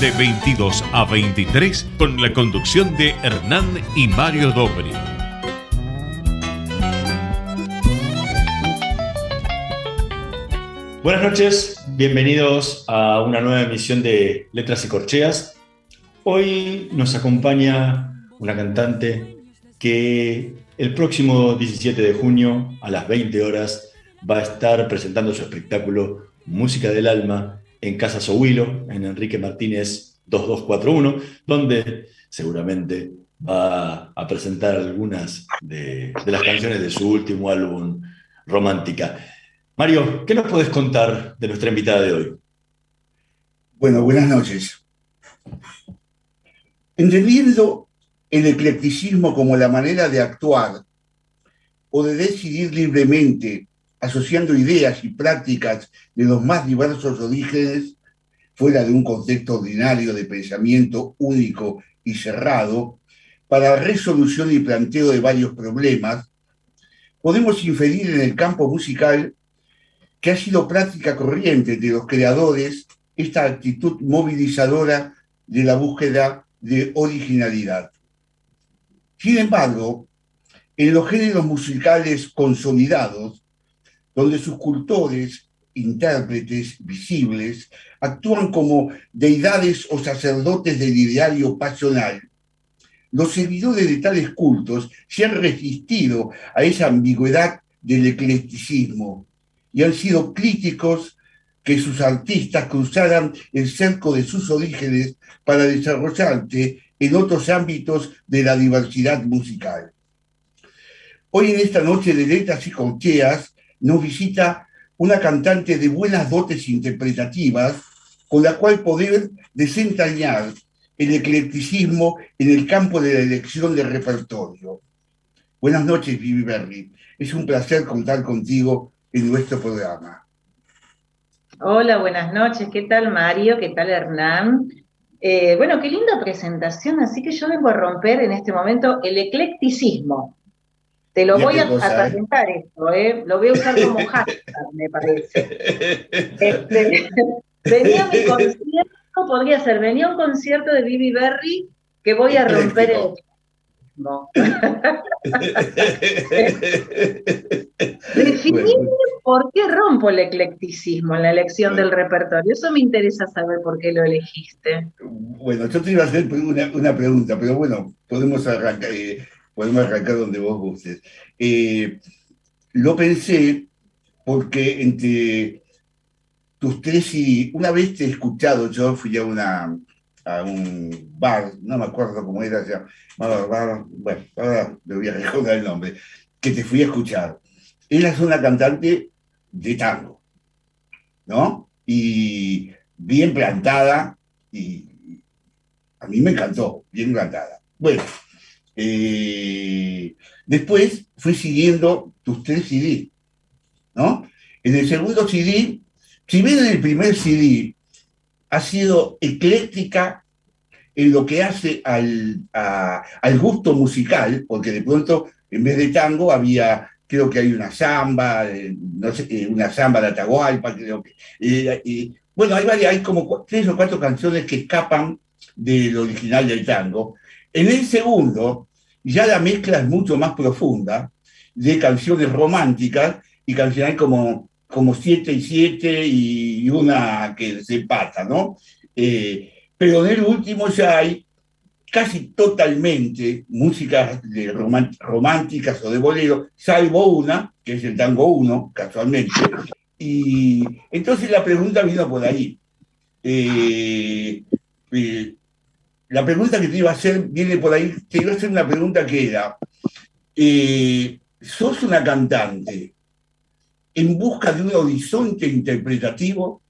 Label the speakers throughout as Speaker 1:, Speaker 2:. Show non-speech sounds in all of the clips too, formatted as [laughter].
Speaker 1: de 22 a 23 con la conducción de Hernán y Mario Dobri.
Speaker 2: Buenas noches, bienvenidos a una nueva emisión de Letras y Corcheas. Hoy nos acompaña una cantante que el próximo 17 de junio a las 20 horas va a estar presentando su espectáculo Música del Alma en Casa Sohuilo, en Enrique Martínez 2241, donde seguramente va a presentar algunas de, las canciones de su último álbum, Romántica. Mario, ¿qué nos puedes contar de nuestra invitada de hoy?
Speaker 3: Bueno, buenas noches. Entendiendo el eclecticismo como la manera de actuar o de decidir libremente asociando ideas y prácticas de los más diversos orígenes, fuera de un contexto ordinario de pensamiento único y cerrado, para resolución y planteo de varios problemas, podemos inferir en el campo musical que ha sido práctica corriente de los creadores esta actitud movilizadora de la búsqueda de originalidad. Sin embargo, en los géneros musicales consolidados, donde sus cultores, intérpretes visibles, actúan como deidades o sacerdotes del ideario pasional. Los seguidores de tales cultos se han resistido a esa ambigüedad del eclecticismo y han sido críticos que sus artistas cruzaran el cerco de sus orígenes para desarrollarse en otros ámbitos de la diversidad musical. Hoy en esta noche de letras y concheas nos visita una cantante de buenas dotes interpretativas con la cual poder desentrañar el eclecticismo en el campo de la elección de repertorio. Buenas noches, Vivi Berry. Es un placer contar contigo en nuestro programa.
Speaker 4: Hola, buenas noches. ¿Qué tal, Mario? ¿Qué tal, Hernán? Eh, bueno, qué linda presentación. Así que yo vengo a romper en este momento el eclecticismo. Te lo voy a, presentar esto, ¿eh? lo voy a usar como [laughs] hashtag, me parece. Este, [laughs] venía mi [laughs] concierto, podría ser, venía un concierto de Bibi Berry que voy a romper el no. Definir por qué rompo el eclecticismo en la elección del repertorio. Eso me interesa saber por qué lo elegiste.
Speaker 3: Bueno, yo te iba a hacer una, una pregunta, pero bueno, podemos arrancar. Eh, podemos arrancar donde vos gustes. Eh, lo pensé porque entre tus tres y una vez te he escuchado, yo fui a una a un bar, no me acuerdo cómo era, ya, bueno, ahora me voy a recordar el nombre, que te fui a escuchar. Ella es una cantante de tango, ¿no? Y bien plantada, y a mí me encantó, bien plantada. Bueno, eh, después fui siguiendo tus tres CD, ¿no? En el segundo CD, si bien en el primer CD ha sido ecléctica en lo que hace al, al gusto musical, porque de pronto en vez de tango había creo que hay una samba, eh, eh, una samba de Atahualpa, creo que. bueno, hay, hay como tres o cuatro canciones que escapan del original del tango. En el segundo, ya la mezcla es mucho más profunda de canciones románticas y canciones como, como Siete y Siete y una que se empata, ¿no? Eh, pero en el último ya hay casi totalmente músicas de románticas o de bolero, salvo una, que es el tango 1, casualmente. Y entonces la pregunta vino por ahí. Eh, eh, la pregunta que te iba a hacer viene por ahí, te iba a hacer una pregunta que era, eh, ¿sos una cantante en busca de un horizonte interpretativo?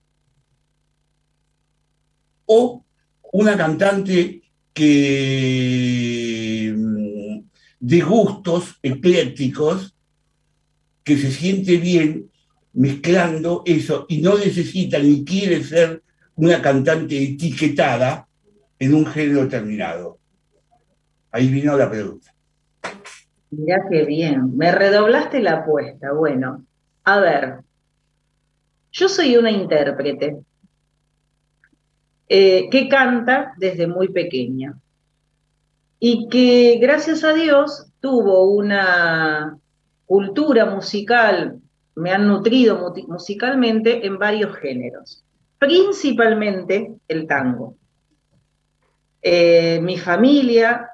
Speaker 3: ¿O una cantante que mm, de gustos eclécticos, que se siente bien mezclando eso y no necesita ni quiere ser una cantante etiquetada en un género determinado. Ahí vino la pregunta.
Speaker 4: Mirá qué bien, me redoblaste la apuesta. Bueno, a ver, yo soy una intérprete eh, que canta desde muy pequeña y que gracias a Dios tuvo una cultura musical, me han nutrido musicalmente en varios géneros, principalmente el tango. Eh, mi familia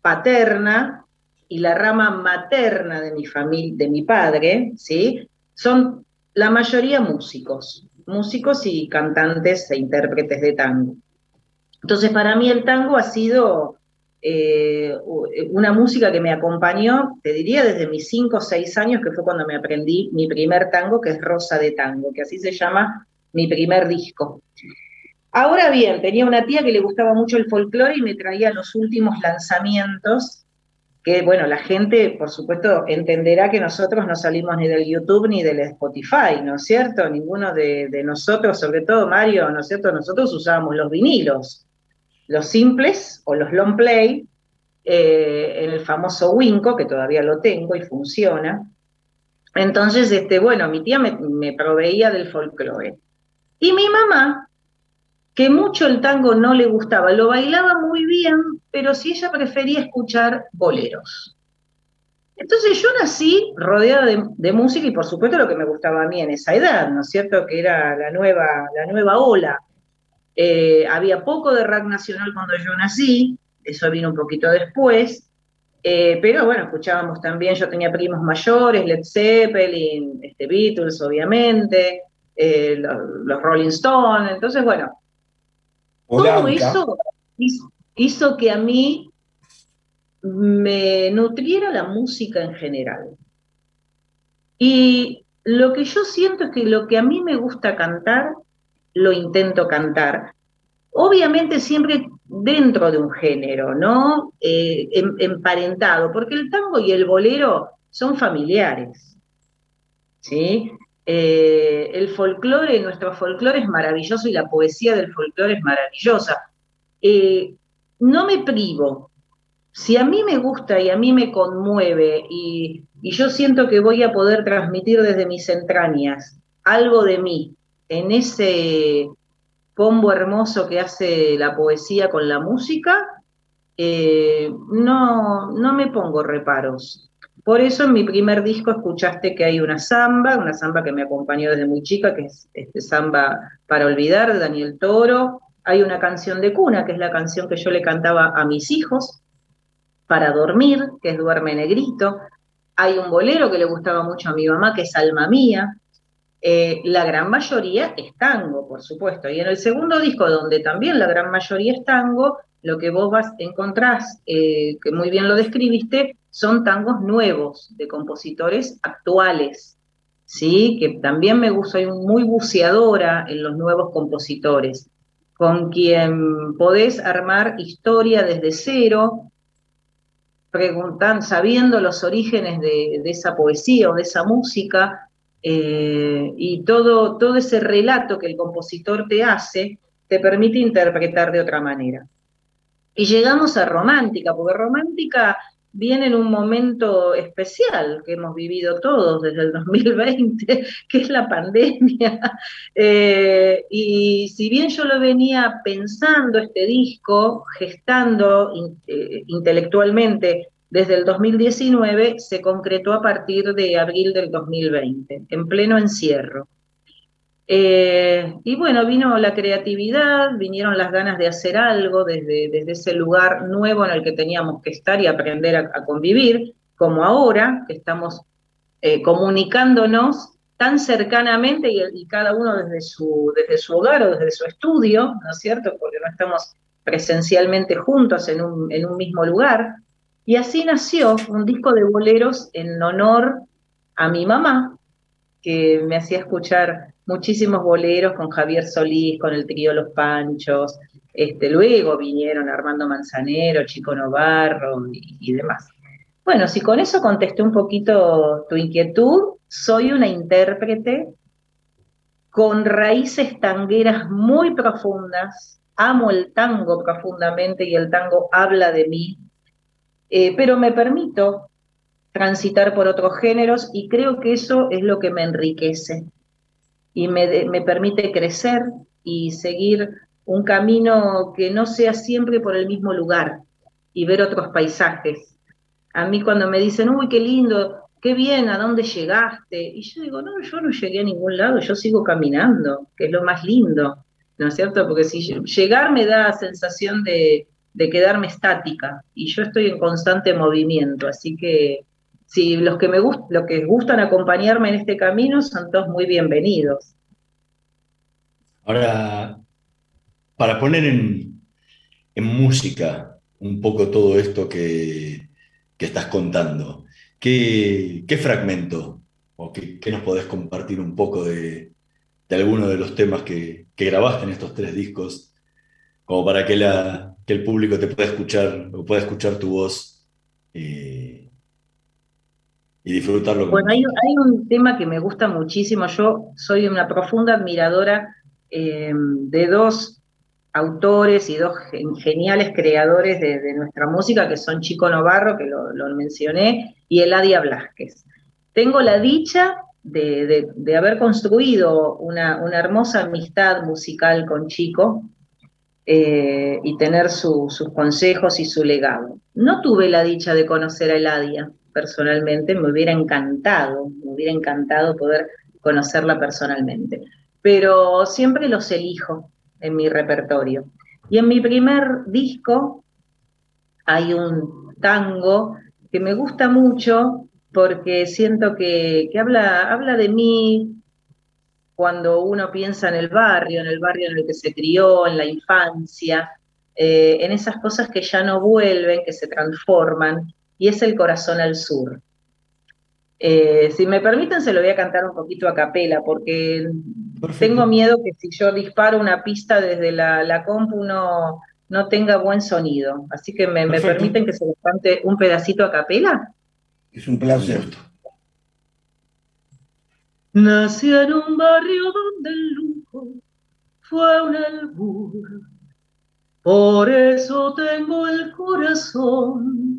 Speaker 4: paterna y la rama materna de mi familia, de mi padre, ¿sí? Son la mayoría músicos, músicos y cantantes e intérpretes de tango. Entonces, para mí el tango ha sido eh, una música que me acompañó, te diría, desde mis 5 o 6 años, que fue cuando me aprendí mi primer tango, que es Rosa de Tango, que así se llama mi primer disco. Ahora bien, tenía una tía que le gustaba mucho el folclore y me traía los últimos lanzamientos que bueno, la gente, por supuesto, entenderá que nosotros no salimos ni del YouTube ni del Spotify, ¿no es cierto? Ninguno de, nosotros, sobre todo Mario, ¿no es cierto? Nosotros usábamos los vinilos, los simples o los long play, eh, en el famoso Winco, que todavía lo tengo y funciona. Entonces, este, bueno, mi tía me, me proveía del folclore. Y mi mamá que mucho el tango no le gustaba, lo bailaba muy bien, pero si ella prefería escuchar boleros. Entonces yo nací rodeada de, música y por supuesto lo que me gustaba a mí en esa edad, ¿no es cierto? Que era la nueva, la nueva ola. Eh, había poco de rap nacional cuando yo nací, eso vino un poquito después, eh, pero bueno, escuchábamos también, yo tenía primos mayores, Led Zeppelin, este, Beatles obviamente, eh, los Rolling Stones, entonces bueno, todo eso hizo, que a mí me nutriera la música en general. Y lo que yo siento es que lo que a mí me gusta cantar, lo intento cantar. Obviamente siempre dentro de un género, ¿no? Eh, em, emparentado, porque el tango y el bolero son familiares. ¿Sí? Eh, el folclore, nuestro folclore es maravilloso y la poesía del folclore es maravillosa. Eh, no me privo. Si a mí me gusta y a mí me conmueve y, yo siento que voy a poder transmitir desde mis entrañas algo de mí en ese combo hermoso que hace la poesía con la música, eh, no, no me pongo reparos. Por eso en mi primer disco escuchaste que hay una samba, una samba que me acompañó desde muy chica, que es este samba para olvidar de Daniel Toro. Hay una canción de cuna, que es la canción que yo le cantaba a mis hijos para dormir, que es Duerme Negrito. Hay un bolero que le gustaba mucho a mi mamá, que es Alma Mía. Eh, la gran mayoría es tango, por supuesto. Y en el segundo disco, donde también la gran mayoría es tango, lo que vos vas, encontrás, eh, que muy bien lo describiste, son tangos nuevos de compositores actuales, ¿sí? Que también me gusta, soy muy buceadora en los nuevos compositores, con quien podés armar historia desde cero, preguntando, sabiendo los orígenes de, esa poesía o de esa música, eh, y todo, todo ese relato que el compositor te hace, te permite interpretar de otra manera. Y llegamos a romántica, porque romántica viene en un momento especial que hemos vivido todos desde el [laughs] 2020, que es la pandemia. [laughs] Eh, y si bien yo lo venía pensando este disco, gestando eh, intelectualmente desde el 2019, se concretó a partir de abril del 2020, en pleno encierro. Eh, y bueno, vino la creatividad, vinieron las ganas de hacer algo desde, desde ese lugar nuevo en el que teníamos que estar y aprender a, convivir, como ahora, que estamos eh, comunicándonos tan cercanamente y, cada uno desde su, desde su hogar o desde su estudio, ¿no es cierto? Porque no estamos presencialmente juntos en un, en un mismo lugar. Y así nació un disco de boleros en honor a mi mamá, que me hacía escuchar muchísimos boleros con Javier Solís, con el trío Los Panchos, Este, luego vinieron Armando Manzanero, Chico Novarro y, demás. Bueno, si con eso contesté un poquito tu inquietud, soy una intérprete con raíces tangueras muy profundas, amo el tango profundamente y el tango habla de mí, eh, pero me permito transitar por otros géneros y creo que eso es lo que me enriquece y me, me permite crecer y seguir un camino que no sea siempre por el mismo lugar y ver otros paisajes. A mí cuando me dicen, uy, qué lindo, qué bien, ¿a dónde llegaste? Y yo digo, no, yo no llegué a ningún lado, yo sigo caminando, que es lo más lindo, ¿no es cierto? Porque si llegar me da sensación de, quedarme estática y yo estoy en constante movimiento, así que si los que me los que gustan acompañarme en este camino son todos muy bienvenidos.
Speaker 2: Ahora, para poner en, música un poco todo esto que, estás contando, ¿qué, fragmento o qué, nos podés compartir un poco de, de alguno de los temas que, grabaste en estos tres discos, como para que, la, que el público te pueda escuchar o pueda escuchar tu voz y, disfrutarlo?
Speaker 4: Bueno, hay, un tema que me gusta muchísimo. Yo soy una profunda admiradora eh, de dos autores y dos geniales creadores de, nuestra música, que son Chico Novarro, que lo, mencioné, y Eladia Blasquez. Tengo la dicha de, haber construido una, hermosa amistad musical con Chico eh, y tener sus consejos y su legado. No tuve la dicha de conocer a Eladia personalmente, me hubiera encantado, me hubiera encantado poder conocerla personalmente, pero siempre los elijo, en mi repertorio. Y en mi primer disco hay un tango que me gusta mucho porque siento que, habla, habla de mí cuando uno piensa en el barrio, en el barrio en el que se crió, en la infancia, eh, en esas cosas que ya no vuelven, que se transforman, y es el corazón al sur. Eh, si me permiten, se lo voy a cantar un poquito a capela, porque tengo miedo que si yo disparo una pista desde la, compu no, no, tenga buen sonido. Así que me, permiten que se les cante un pedacito a capela.
Speaker 3: Es un placer.
Speaker 4: Nací en un barrio donde el lujo fue un albur. Por eso tengo el corazón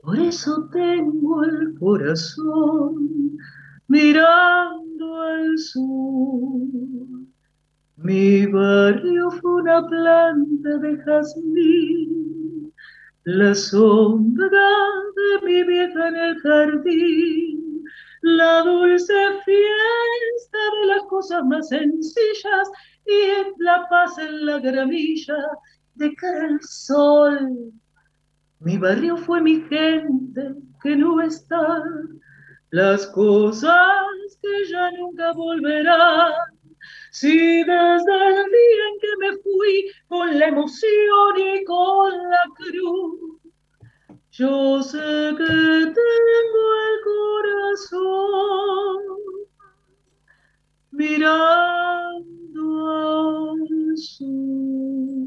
Speaker 4: Por eso tengo el corazón mirando al sur. Mi barrio fue una planta de jazmín, la sombra de mi vieja en el jardín, la dulce fiesta de las cosas más sencillas y la paz en la gramilla de cara al sol. Mi barrio fue mi gente que no está las cosas que ya nunca volverán. Si desde el día en que me fui con la emoción y con la cruz, yo sé que tengo el corazón mirando al sur.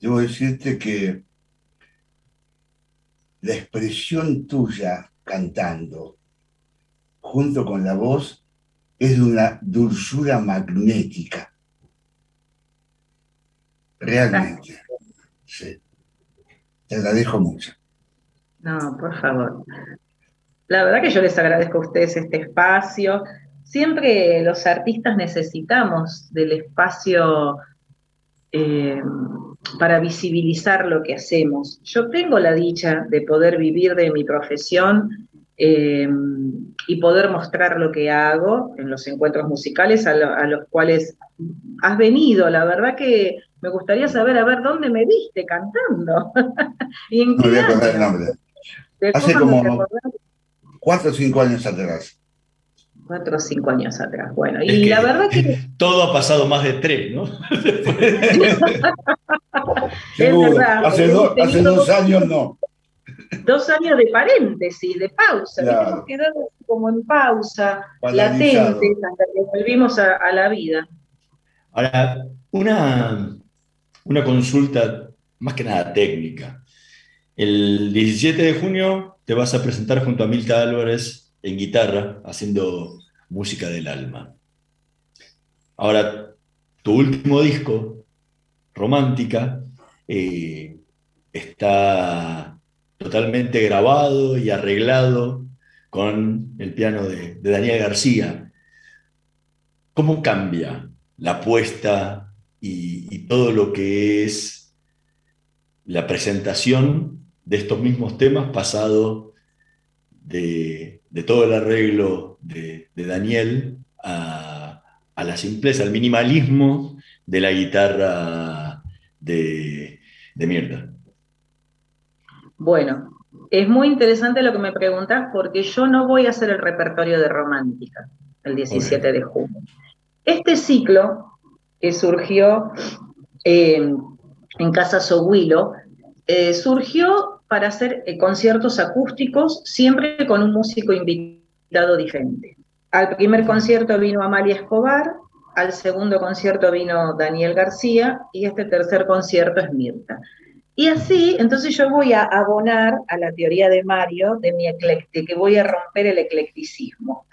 Speaker 3: Debo decirte que la expresión tuya cantando junto con la voz es de una dulzura magnética. Realmente. Sí. Te agradezco mucho.
Speaker 4: No, por favor. La verdad que yo les agradezco a ustedes este espacio. Siempre los artistas necesitamos del espacio eh, para visibilizar lo que hacemos. Yo tengo la dicha de poder vivir de mi profesión eh, y poder mostrar lo que hago en los encuentros musicales a, los cuales has venido. La verdad que me gustaría saber, a ver, ¿dónde me viste cantando? [laughs]
Speaker 3: ¿Y en qué el nombre. Hace como cuatro o cinco años atrás.
Speaker 4: Cuatro o cinco años atrás. Bueno, y la verdad que. [laughs]
Speaker 2: Todo ha pasado más de tres, ¿no? [laughs]
Speaker 3: es verdad. Hace, hace dos años no
Speaker 4: dos años de paréntesis, de pausa, hemos quedado como en pausa, latentes, hasta que volvimos a, la vida.
Speaker 2: Ahora, una, una consulta más que nada técnica. El 17 de junio te vas a presentar junto a Milka Álvarez en guitarra, haciendo música del alma. Ahora, tu último disco, Romántica, eh, está totalmente grabado y arreglado con el piano de, Daniel García. ¿Cómo cambia la apuesta y, todo lo que es la presentación de estos mismos temas pasado de, todo el arreglo de, Daniel a, la simpleza, al minimalismo de la guitarra de, de Mirta?
Speaker 4: Bueno, es muy interesante lo que me preguntas porque yo no voy a hacer el repertorio de Romántica el 17 de junio. Este ciclo que surgió eh, en Casa Soguilo eh, surgió para hacer eh, conciertos acústicos siempre con un músico invitado diferente. Al primer concierto vino Amalia Escobar, al segundo concierto vino Daniel García y este tercer concierto es Mirta. Y así, entonces yo voy a abonar a la teoría de Mario de mi eclectic, que voy a romper el eclecticismo.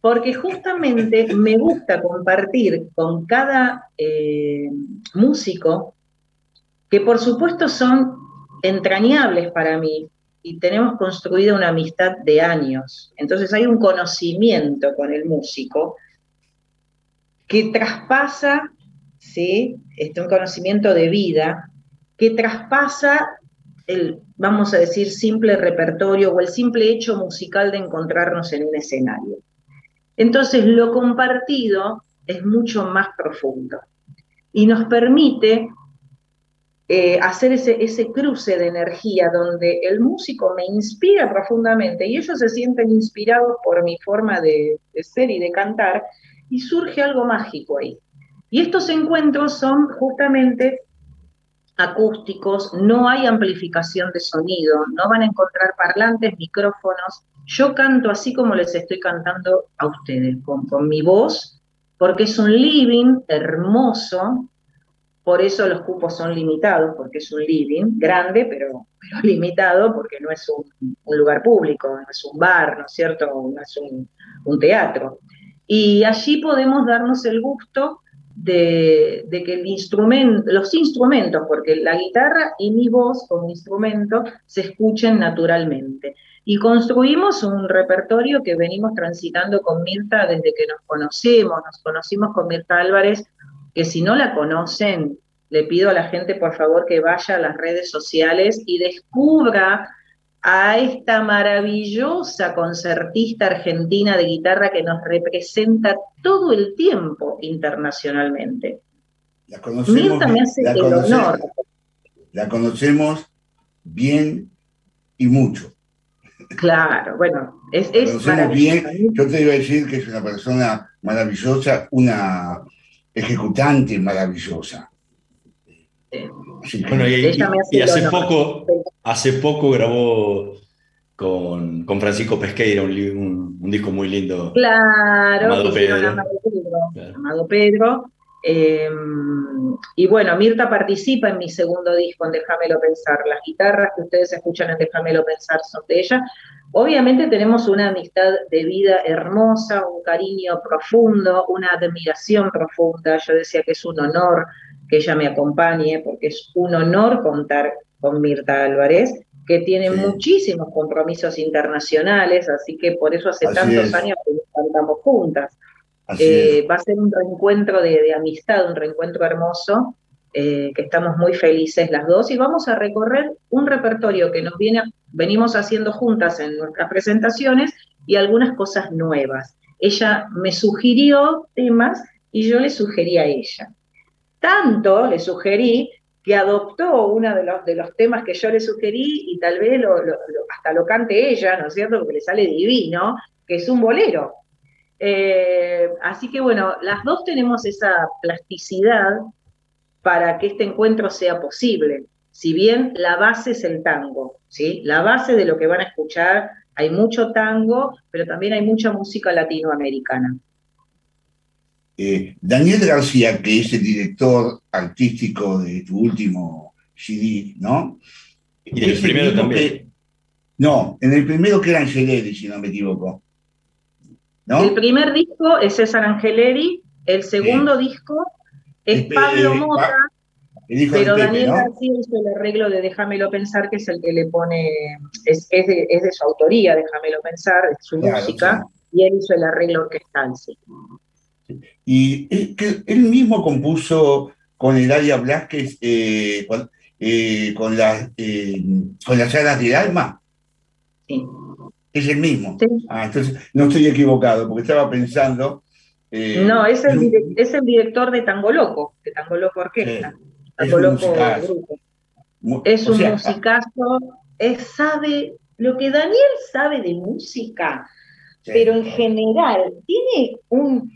Speaker 4: Porque justamente me gusta compartir con cada eh, músico, que por supuesto son entrañables para mí, y tenemos construida una amistad de años. Entonces hay un conocimiento con el músico que traspasa, ¿sí? Este, un conocimiento de vida que traspasa el, vamos a decir, simple repertorio o el simple hecho musical de encontrarnos en un escenario. Entonces, lo compartido es mucho más profundo y nos permite eh, hacer ese, ese cruce de energía donde el músico me inspira profundamente y ellos se sienten inspirados por mi forma de, de ser y de cantar y surge algo mágico ahí. Y estos encuentros son justamente acústicos, no hay amplificación de sonido, no van a encontrar parlantes, micrófonos. Yo canto así como les estoy cantando a ustedes, con, mi voz, porque es un living hermoso, por eso los cupos son limitados, porque es un living grande, pero, [laughs] limitado, porque no es un, lugar público, no es un bar, ¿no es cierto? No es un, un teatro. Y allí podemos darnos el gusto de, que el instrumento, los instrumentos, porque la guitarra y mi voz como instrumento se escuchen naturalmente. Y construimos un repertorio que venimos transitando con Mirta desde que nos conocemos, nos conocimos con Mirta Álvarez, que si no la conocen, le pido a la gente por favor que vaya a las redes sociales y descubra a esta maravillosa concertista argentina de guitarra que nos representa todo el tiempo internacionalmente.
Speaker 3: La conocemos, la La conocemos bien y mucho.
Speaker 4: Claro, bueno, es, es
Speaker 3: bien. Yo te iba a decir que es una persona maravillosa, una ejecutante maravillosa.
Speaker 2: Bueno, y, hace poco, hace poco grabó con, Francisco Pesqueira un, disco muy lindo.
Speaker 4: Claro, Amado Pedro. Amado Pedro. Em, y bueno, Mirta participa en mi segundo disco, en Déjamelo Pensar. Las guitarras que ustedes escuchan en Déjamelo Pensar son de ella. Obviamente tenemos una amistad de vida hermosa, un cariño profundo, una admiración profunda. Yo decía que es un honor que ella me acompañe, porque es un honor contar con Mirta Álvarez, que tiene muchísimos compromisos internacionales, así que por eso hace tantos años que cantamos juntas. Eh, va a ser un reencuentro de, amistad, un reencuentro hermoso, eh, que estamos muy felices las dos, y vamos a recorrer un repertorio que nos viene, venimos haciendo juntas en nuestras presentaciones y algunas cosas nuevas. Ella me sugirió temas y yo le sugerí a ella. Tanto le sugerí que adoptó uno de los, de los temas que yo le sugerí y tal vez hasta lo cante ella, ¿no es cierto? Porque le sale divino, que es un bolero. Eh, así que bueno, las dos tenemos esa plasticidad para que este encuentro sea posible. Si bien la base es el tango, ¿sí? La base de lo que van a escuchar, hay mucho tango, pero también hay mucha música latinoamericana.
Speaker 3: Eh, Daniel García, que es el director artístico de tu último CD, ¿no?
Speaker 2: Y el primero también.
Speaker 3: no, en el primero que era Angeleri, si no me equivoco.
Speaker 4: El primer disco es César Angeleri, el segundo disco es Pablo Mota, pero Daniel García hizo el arreglo de Déjamelo pensar, que es el que le pone, es, de, su autoría, Déjamelo pensar, es su música, y él hizo el arreglo orquestal, sí.
Speaker 3: Y que él mismo compuso con Eladia Blasquez, eh, con, eh, con, las, eh, con las alas del alma.
Speaker 4: Sí.
Speaker 3: Es el mismo. Ah, entonces no estoy equivocado, porque estaba pensando
Speaker 4: eh, no, es el, es el, director de Tango Loco, de Tango Loco Orquesta. Tango es Loco Grupo. Es un musicazo, sabe, lo que Daniel sabe de música, pero en general tiene un,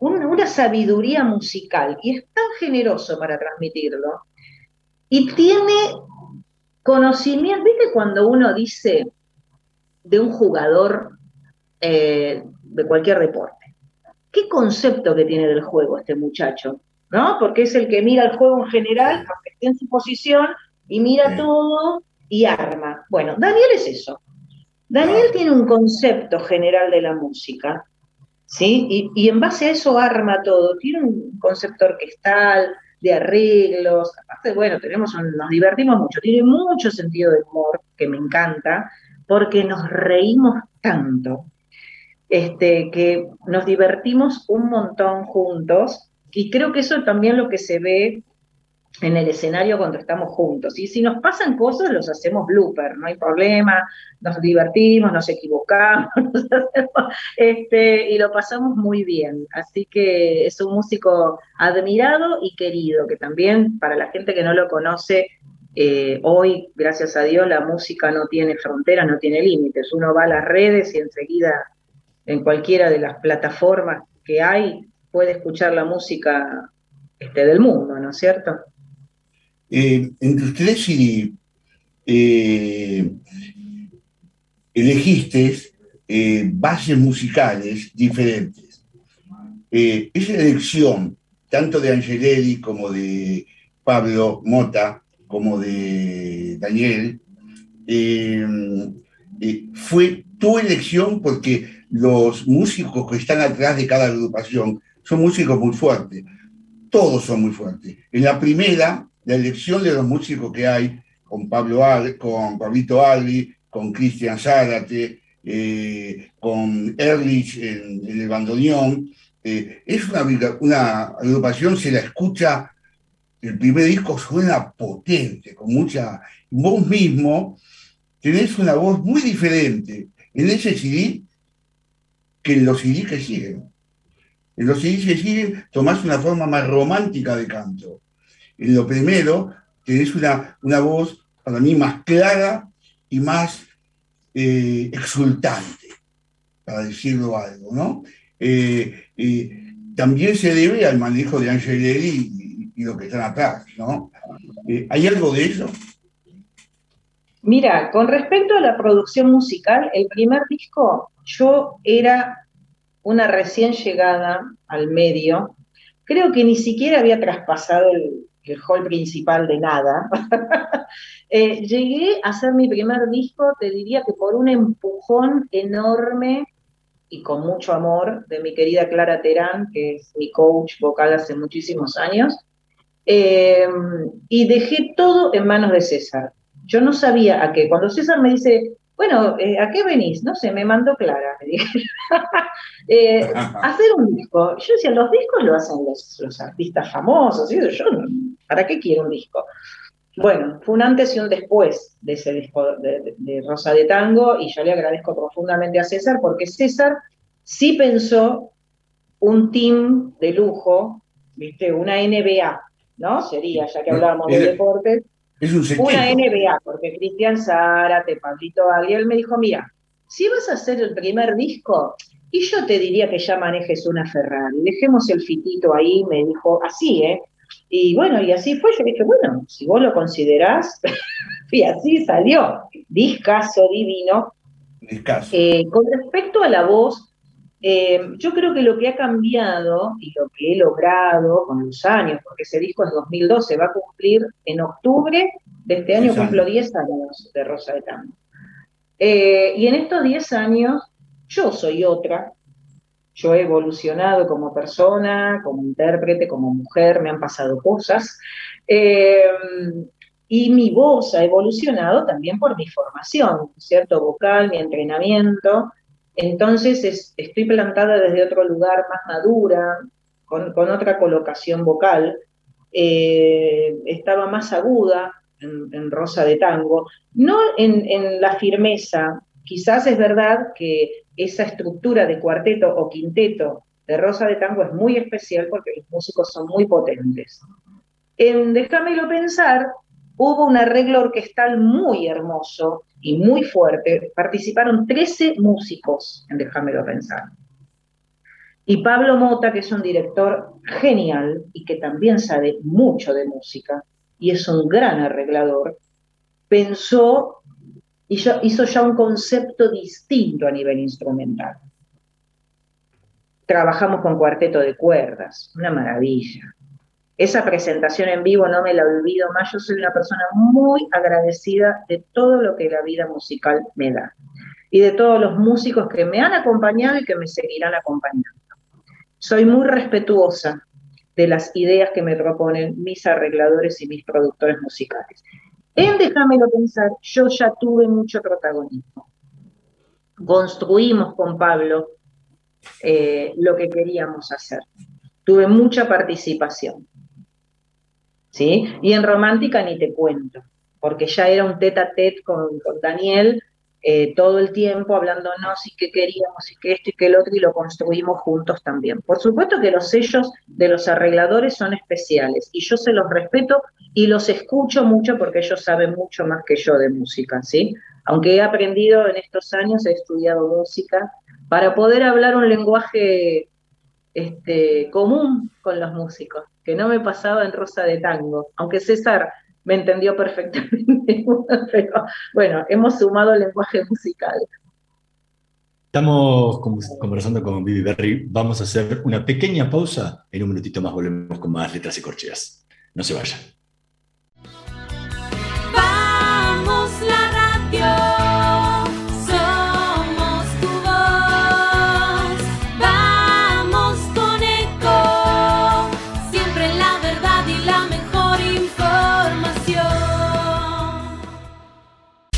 Speaker 4: una sabiduría musical y es tan generoso para transmitirlo. Y tiene conocimiento, ¿viste cuando uno dice de un jugador eh, de cualquier deporte? qué concepto que tiene del juego este muchacho, ¿no? Porque es el que mira el juego en general, aunque esté en su posición, y mira todo y arma. Bueno, Daniel es eso. Daniel tiene un concepto general de la música, ¿sí? Y, en base a eso arma todo. Tiene un concepto orquestal, de arreglos. Aparte, bueno, tenemos nos divertimos mucho. Tiene mucho sentido de humor, que me encanta, porque nos reímos tanto este, que nos divertimos un montón juntos y creo que eso es también lo que se ve en el escenario cuando estamos juntos. Y si nos pasan cosas, los hacemos blooper, no hay problema, nos divertimos, nos equivocamos, [laughs] este, y lo pasamos muy bien. Así que es un músico admirado y querido, que también para la gente que no lo conoce, eh, hoy, gracias a Dios, la música no tiene fronteras, no tiene límites. Uno va a las redes y enseguida en cualquiera de las plataformas que hay, puede escuchar la música este, del mundo, ¿no es cierto?
Speaker 3: Eh, entre ustedes si eh, elegiste eh, bases musicales diferentes. esa elección, tanto de Angeleri como de Pablo Mota, como de Daniel, fue tu elección porque los músicos que están atrás de cada agrupación son músicos muy fuertes. Todos son muy fuertes. En la primera, la elección de los músicos que hay, con Pablo con Pablito Agli, con Cristian Zárate, eh, con Erlich en, el bandoneón, eh, es una, una agrupación, se la escucha, el primer disco suena potente, con mucha... Vos mismo tenés una voz muy diferente. En ese CD que en los CDs que siguen. En los CDs que siguen tomás una forma más romántica de canto. En lo primero tenés una, una voz para mí más clara y más eh, exultante, para decirlo algo, ¿no? Eh, también se debe al manejo de Angeleri y, y, lo que están atrás, ¿no? Eh, ¿Hay algo de eso?
Speaker 4: Mira, con respecto a la producción musical, el primer disco yo era una recién llegada al medio, creo que ni siquiera había traspasado el, hall principal de nada. [laughs] Eh, llegué a hacer mi primer disco, te diría que por un empujón enorme y con mucho amor de mi querida Clara Terán, que es mi coach vocal hace muchísimos años, eh, y dejé todo en manos de César. Yo no sabía a qué. Cuando César me dice, bueno, eh, ¿a qué venís? No sé, me mandó Clara, me dije. [laughs] Eh, [laughs] hacer un disco. Yo decía, los discos lo hacen los, artistas famosos, yo, ¿para qué quiero un disco? Bueno, fue un antes y un después de ese disco de, Rosa de Tango y yo le agradezco profundamente a César porque César sí pensó un team de lujo, ¿viste? Una NBA, ¿no? Sería, ya que hablábamos de deportes,
Speaker 3: es un
Speaker 4: Una NBA, porque Cristian Zárate, Pablito Ariel me dijo, mira, si vas a hacer el primer disco, y yo te diría que ya manejes una Ferrari, dejemos el fitito ahí, me dijo, así, ¿eh? Y bueno, y así fue, yo dije, bueno, si vos lo considerás, [laughs] y así salió, discaso divino.
Speaker 3: Discaso.
Speaker 4: Eh, con respecto a la voz, eh, yo creo que lo que ha cambiado y lo que he logrado con los años, porque ese disco es 2012, va a cumplir en octubre de este año, cumplo 10 años de Rosa de Tango. Eh, y en estos 10 años yo soy otra, yo he evolucionado como persona, como intérprete, como mujer, me han pasado cosas. Eh, y mi voz ha evolucionado también por mi formación, ¿cierto? Vocal, mi entrenamiento. Entonces estoy plantada desde otro lugar más madura, con, otra colocación vocal. Eh, estaba más aguda en, Rosa de Tango, no en, la firmeza. Quizás es verdad que esa estructura de cuarteto o quinteto de Rosa de Tango es muy especial porque los músicos son muy potentes. En Déjamelo pensar, hubo un arreglo orquestal muy hermoso y muy fuerte. Participaron 13 músicos en Déjamelo pensar. Y Pablo Mota, que es un director genial y que también sabe mucho de música y es un gran arreglador, pensó y hizo ya un concepto distinto a nivel instrumental. Trabajamos con cuarteto de cuerdas, una maravilla esa presentación en vivo no me la olvido más. Yo soy una persona muy agradecida de todo lo que la vida musical me da y de todos los músicos que me han acompañado y que me seguirán acompañando. Soy muy respetuosa de las ideas que me proponen mis arregladores y mis productores musicales. En Déjamelo pensar, yo ya tuve mucho protagonismo. Construimos con Pablo eh, lo que queríamos hacer. Tuve mucha participación. Y en romántica ni te cuento, porque ya era un tete a tete con, Daniel eh, todo el tiempo hablándonos y qué queríamos y qué esto y qué el otro y lo construimos juntos también. Por supuesto que los sellos de los arregladores son especiales y yo se los respeto y los escucho mucho porque ellos saben mucho más que yo de música, ¿sí? Aunque he aprendido en estos años, he estudiado música para poder hablar un lenguaje este, común con los músicos que no me pasaba en Rosa de Tango, aunque César me entendió perfectamente, [laughs] pero bueno, hemos sumado el lenguaje musical.
Speaker 2: Estamos conversando con Vivi Berry, vamos a hacer una pequeña pausa, en un minutito más volvemos con más letras y corcheas. No se vayan.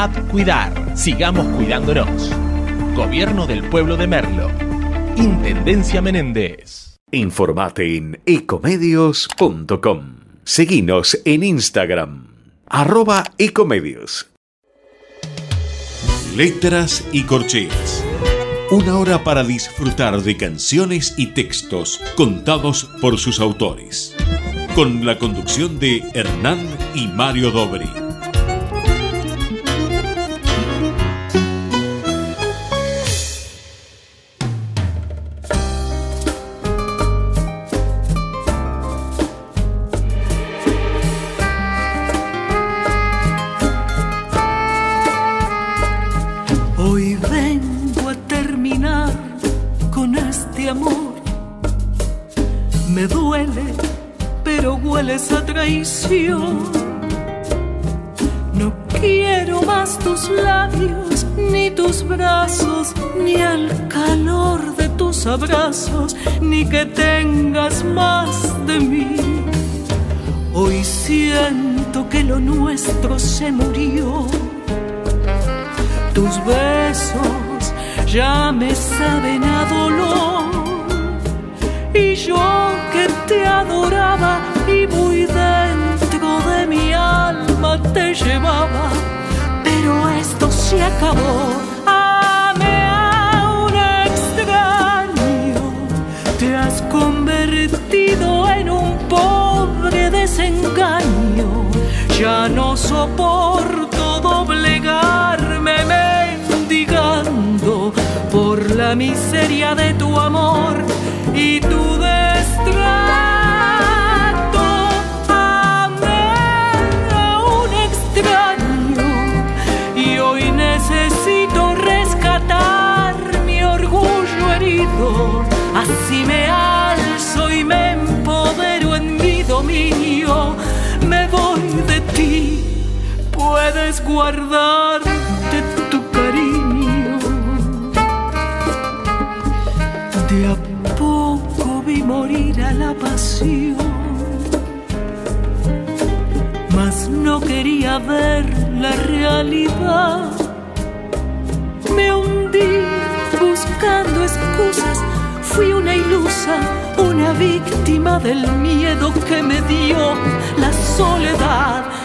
Speaker 5: App Cuidar. Sigamos cuidándonos. Gobierno del Pueblo de Merlo. Intendencia Menéndez.
Speaker 1: Informate en ecomedios.com. Seguinos en Instagram. Arroba ecomedios. Letras y Corcheas. Una hora para disfrutar de canciones y textos contados por sus autores. Con la conducción de Hernán y Mario Dobri.
Speaker 6: No quiero más tus labios, ni tus brazos, ni el calor de tus abrazos, ni que tengas más de mí. Hoy siento que lo nuestro se murió tus besos ya me saben a dolor. Y yo que te adoraba pero esto se acabó. Amé a un extraño, te has convertido en un pobre desengaño. Ya no soporto doblegarme mendigando por la miseria de tu amor guardarte tu cariño. De a poco vi morir a la pasión, mas no quería ver la realidad. Me hundí buscando excusas, fui una ilusa, una víctima del miedo que me dio la soledad.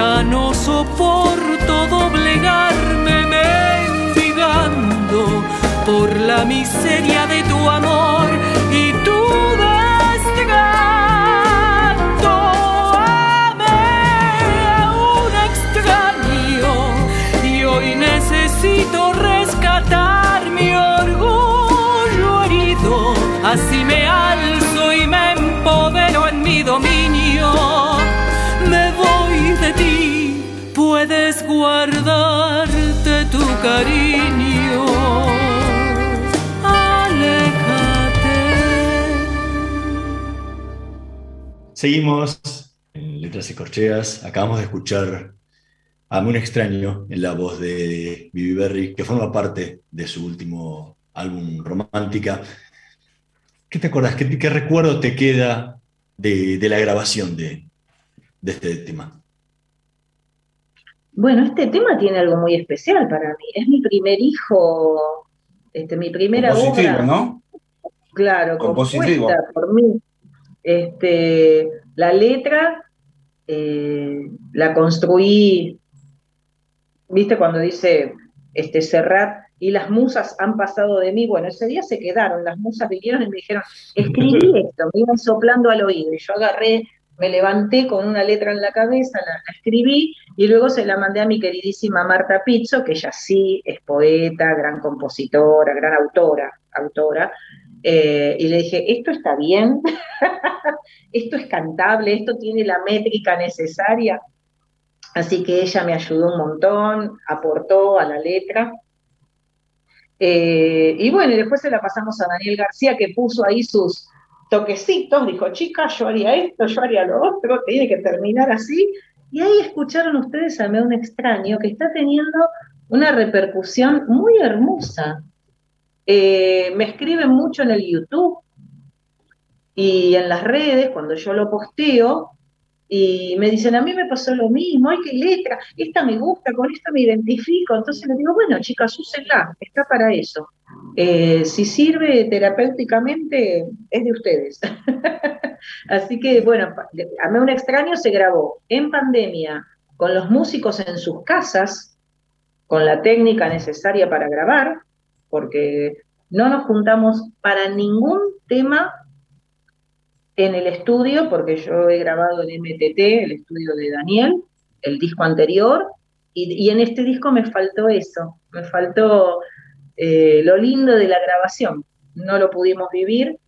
Speaker 6: Ya no soporto doblegarme mendigando por la miseria de tu amor y tu guardarte tu cariño. Aléjate.
Speaker 2: Seguimos en Letras y Corcheas. Acabamos de escuchar a un extraño en la voz de Vivi Berry, que forma parte de su último álbum Romántica. ¿Qué te acuerdas? ¿Qué, recuerdo te queda de, la grabación de este tema?
Speaker 4: Bueno, este tema tiene algo muy especial para mí. Es mi primer hijo, este, mi primera
Speaker 3: Compositivo,
Speaker 4: obra.
Speaker 3: ¿no?
Speaker 4: Claro,
Speaker 3: Compositivo.
Speaker 4: compuesta por mí. Este, la letra eh, la construí, viste cuando dice este Serrat y las musas han pasado de mí. Bueno, ese día se quedaron, las musas vinieron y me dijeron, escribí [laughs] esto, me iban soplando al oído. Y yo agarré, me levanté con una letra en la cabeza, la, escribí y luego se la mandé a mi queridísima Marta Pizzo, que ella sí es poeta, gran compositora, gran autora, autora. Eh, y le dije, esto está bien, [laughs] esto es cantable, esto tiene la métrica necesaria. Así que ella me ayudó un montón, aportó a la letra. Eh, y bueno, y después se la pasamos a Daniel García, que puso ahí sus toquecitos, dijo, chica, yo haría esto, yo haría lo otro, tiene que terminar así. Y ahí escucharon ustedes a Me un extraño que está teniendo una repercusión muy hermosa. Eh, me escriben mucho en el YouTube y en las redes cuando yo lo posteo y me dicen, a mí me pasó lo mismo, ay, qué letra, esta me gusta, con esta me identifico. Entonces les digo, bueno, chicas, úsenla, está para eso. Eh, si sirve terapéuticamente, es de ustedes. [laughs] Así que, bueno, a mí un extraño se grabó en pandemia con los músicos en sus casas, con la técnica necesaria para grabar, porque no nos juntamos para ningún tema en el estudio, porque yo he grabado en MTT, el estudio de Daniel, el disco anterior, y, en este disco me faltó eso, me faltó eh, lo lindo de la grabación. No lo pudimos vivir,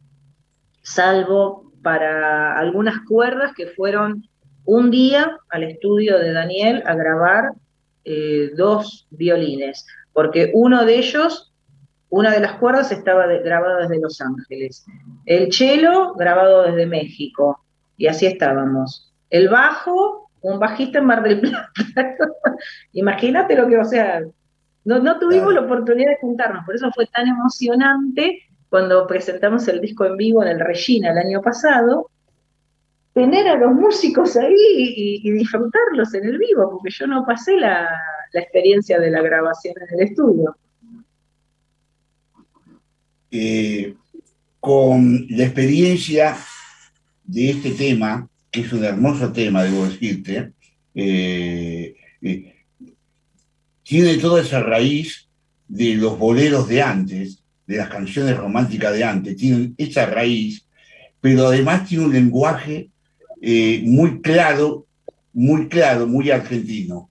Speaker 4: salvo para algunas cuerdas que fueron un día al estudio de Daniel a grabar eh, dos violines, porque uno de ellos, una de las cuerdas estaba grabado desde Los Ángeles, el cello grabado desde México, y así estábamos. El bajo, un bajista en Mar del Plata. [laughs] Imagínate lo que, o sea, no, no tuvimos la oportunidad de juntarnos, por eso fue tan emocionante cuando presentamos el disco en vivo en el Regina el año pasado, tener a los músicos ahí y, disfrutarlos en el vivo, porque yo no pasé la, experiencia de la grabación en el estudio.
Speaker 3: Eh, con la experiencia de este tema, que es un hermoso tema, debo decirte, eh, eh, tiene toda esa raíz de los boleros de antes, de las canciones románticas de antes, tienen esa raíz, pero además tiene un lenguaje eh, muy claro, muy claro, muy argentino.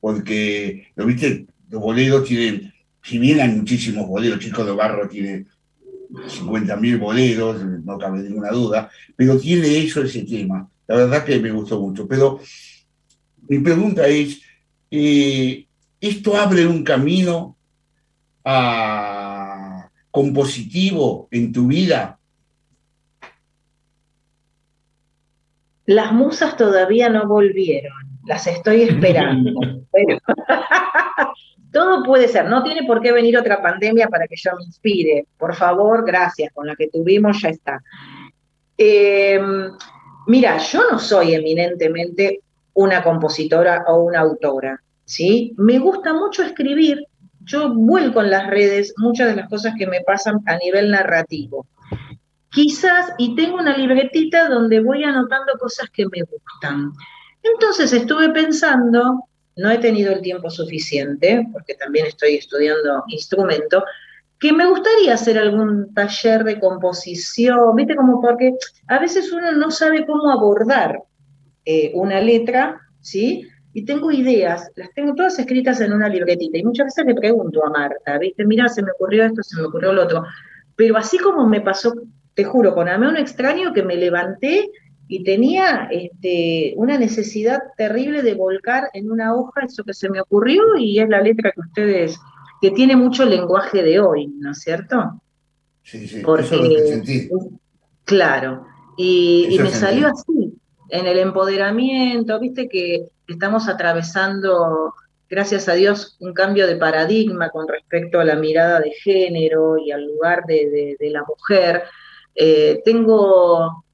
Speaker 3: Porque, lo viste, los boleros tienen, si bien hay muchísimos boleros, Chico de Barro tiene 50.000 boleros, no cabe ninguna duda, pero tiene eso ese tema. La verdad que me gustó mucho. Pero mi pregunta es, eh, ¿esto abre un camino a compositivo en tu vida
Speaker 4: Las musas todavía no volvieron, las estoy esperando. [laughs] [laughs] todo puede ser, no tiene por qué venir otra pandemia para que yo me inspire. Por favor, gracias, con la que tuvimos ya está. Em, mira, yo no soy eminentemente una compositora o una autora, ¿sí? Me gusta mucho escribir, yo vuelco en las redes muchas de las cosas que me pasan a nivel narrativo. Quizás, y tengo una libretita donde voy anotando cosas que me gustan. Entonces estuve pensando, no he tenido el tiempo suficiente, porque también estoy estudiando instrumento, que me gustaría hacer algún taller de composición, ¿viste? Como porque a veces uno no sabe cómo abordar eh, una letra, ¿sí? Y tengo ideas, las tengo todas escritas en una libretita, y muchas veces le pregunto a Marta, ¿viste? Mira, se me ocurrió esto, se me ocurrió lo otro. Pero así como me pasó te juro, con Amé un extraño que me levanté y tenía este, una necesidad terrible de volcar en una hoja eso que se me ocurrió y es la letra que ustedes, que tiene mucho lenguaje de hoy, ¿no es cierto?
Speaker 3: Sí, sí, Porque, eso lo que sentí.
Speaker 4: Claro, y, y me salió así, en el empoderamiento, viste que estamos atravesando, gracias a Dios, un cambio de paradigma con respecto a la mirada de género y al lugar de, la mujer. Eh, tengo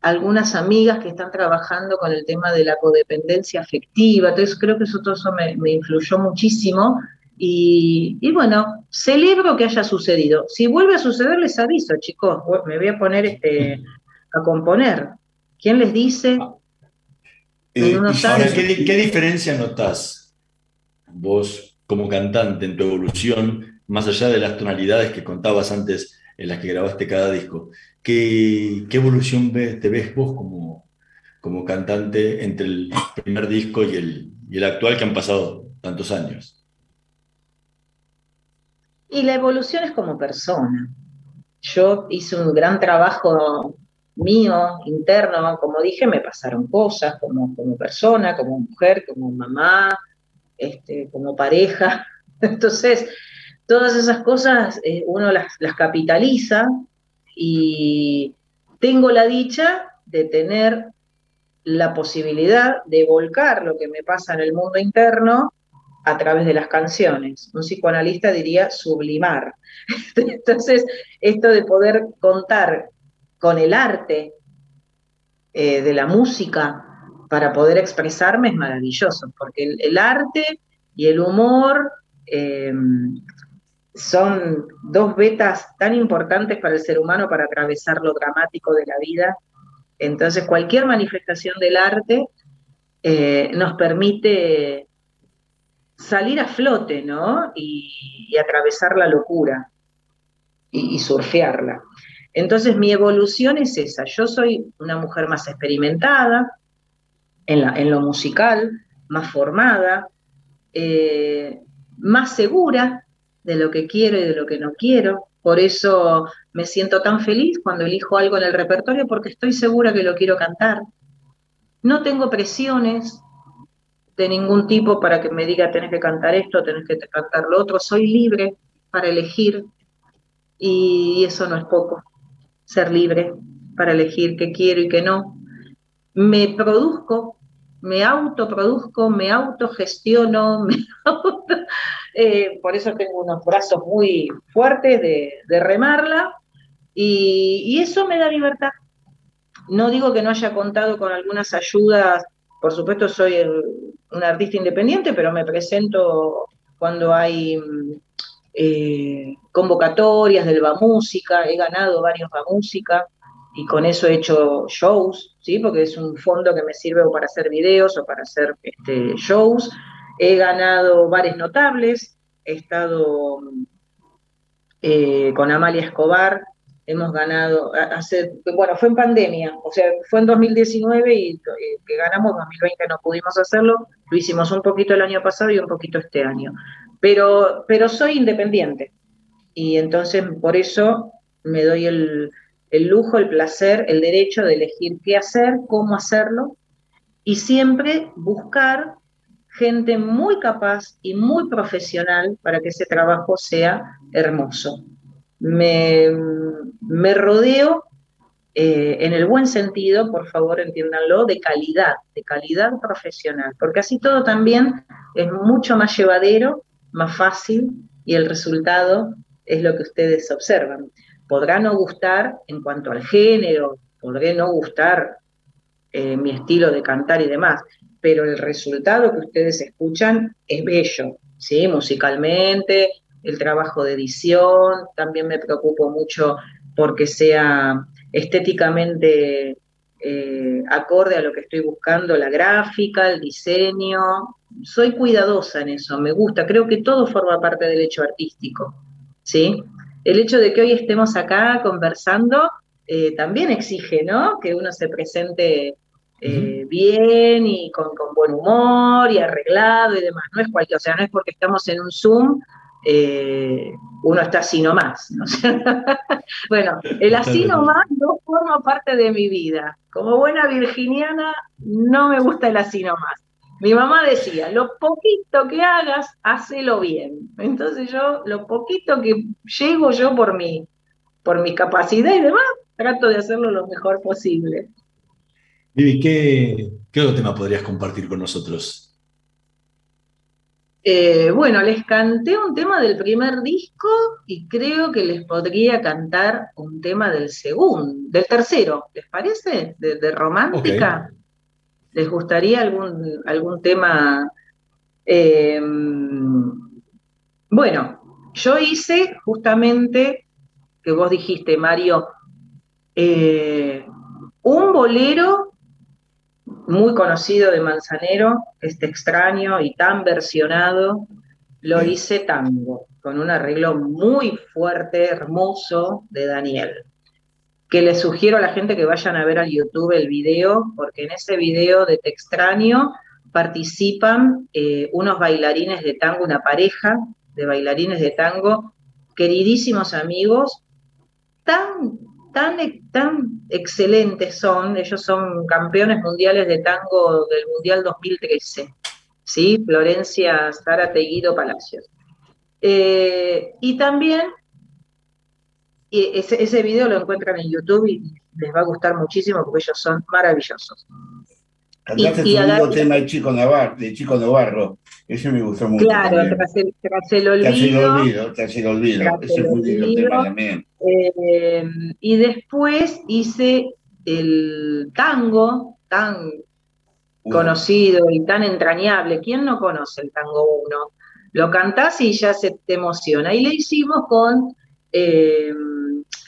Speaker 4: algunas amigas que están trabajando con el tema de la codependencia afectiva, entonces creo que eso todo eso me, influyó muchísimo y, bueno, celebro que haya sucedido. Si vuelve a suceder, les aviso, chicos, me voy a poner este, a componer. ¿Quién les dice?
Speaker 2: Eh, ¿qué, ¿qué, diferencia notas vos como cantante en tu evolución, más allá de las tonalidades que contabas antes en las que grabaste cada disco. ¿Qué, evolución te ves vos como, como cantante entre el primer disco y el, el actual que han pasado tantos años?
Speaker 4: Y la evolución es como persona. Yo hice un gran trabajo mío, interno, como dije, me pasaron cosas como, como persona, como mujer, como mamá, este, como pareja. [laughs] Entonces, todas esas cosas eh, uno las, capitaliza y tengo la dicha de tener la posibilidad de volcar lo que me pasa en el mundo interno a través de las canciones. Un psicoanalista diría sublimar. [laughs] Entonces, esto de poder contar con el arte eh, de la música para poder expresarme es maravilloso, porque el, arte y el humor eh, son dos vetas tan importantes para el ser humano para atravesar lo dramático de la vida. Entonces, cualquier manifestación del arte eh, nos permite salir a flote, ¿no? Y, atravesar la locura y, surfearla. Entonces, mi evolución es esa. Yo soy una mujer más experimentada en, lo musical, más formada, eh, más segura de lo que quiero y de lo que no quiero. Por eso me siento tan feliz cuando elijo algo en el repertorio porque estoy segura que lo quiero cantar. No tengo presiones de ningún tipo para que me diga tenés que cantar esto, tenés que cantar lo otro. Soy libre para elegir y eso no es poco, ser libre para elegir qué quiero y qué no. Me produzco me autoproduzco, me autogestiono, [laughs] eh, por eso tengo unos brazos muy fuertes de, remarla y, eso me da libertad. No digo que no haya contado con algunas ayudas, por supuesto soy un artista independiente, pero me presento cuando hay eh, convocatorias del Música, he ganado varios Va Música y con eso he hecho shows, ¿sí? porque es un fondo que me sirve para hacer videos o para hacer este, shows. He ganado bares notables, he estado eh, con Amalia Escobar, hemos ganado, bueno, fue en pandemia, o sea, fue en 2019 y, y que ganamos, 2020 no pudimos hacerlo, lo hicimos un poquito el año pasado y un poquito este año. Pero, pero soy independiente y entonces por eso me doy el, el lujo, el placer, el derecho de elegir qué hacer, cómo hacerlo y siempre buscar gente muy capaz y muy profesional para que ese trabajo sea hermoso. Me, rodeo eh, en el buen sentido, por favor entiéndanlo, de calidad, de calidad profesional, porque así todo también es mucho más llevadero, más fácil y el resultado es lo que ustedes observan podrá no gustar en cuanto al género, podré no gustar eh, mi estilo de cantar y demás, pero el resultado que ustedes escuchan es bello, ¿sí? Musicalmente, el trabajo de edición, también me preocupo mucho porque sea estéticamente eh, acorde a lo que estoy buscando, la gráfica, el diseño. Soy cuidadosa en eso, me gusta, creo que todo forma parte del hecho artístico, ¿sí? el hecho de que hoy estemos acá conversando eh, también exige, ¿no? Que uno se presente eh, bien y con, buen humor y arreglado y demás. No es cualquier, o sea, no es porque estamos en un Zoom, eh, uno está así nomás. ¿no? [laughs] bueno, el así nomás no forma parte de mi vida. Como buena virginiana, no me gusta el así nomás. Mi mamá decía, lo poquito que hagas, hacelo bien. Entonces yo, lo poquito que llego yo por mi, por mi capacidad y demás, trato de hacerlo lo mejor posible.
Speaker 2: Vivi, ¿qué, qué otro tema podrías compartir con nosotros?
Speaker 4: Eh, bueno, les canté un tema del primer disco y creo que les podría cantar un tema del segundo, del tercero, ¿les parece? De, romántica. ¿Les gustaría algún, algún tema? Eh, bueno, yo hice justamente, que vos dijiste, Mario, eh, un bolero muy conocido de Manzanero, este extraño y tan versionado, lo hice tango, con un arreglo muy fuerte, hermoso de Daniel. Que les sugiero a la gente que vayan a ver al YouTube el video, porque en ese video de Te extraño participan eh, unos bailarines de tango, una pareja de bailarines de tango, queridísimos amigos, tan, tan, tan excelentes son, ellos son campeones mundiales de tango del Mundial 2013, ¿sí? Florencia Sara Teguido Palacios. Eh, y también y ese, ese video lo encuentran en YouTube y les va a gustar muchísimo porque ellos son maravillosos.
Speaker 3: Cantaste y, segundo tema de Chico, Navarro, de Chico Navarro, ese me gustó mucho.
Speaker 4: Claro, tras el, tras el, olvido. Tras el olvido,
Speaker 3: tras el olvido. ese es muy lindo tema también.
Speaker 4: Eh, y después hice el tango, tan conocido y tan entrañable. ¿Quién no conoce el tango 1?
Speaker 6: lo cantás y ya se te emociona. Y le hicimos con eh,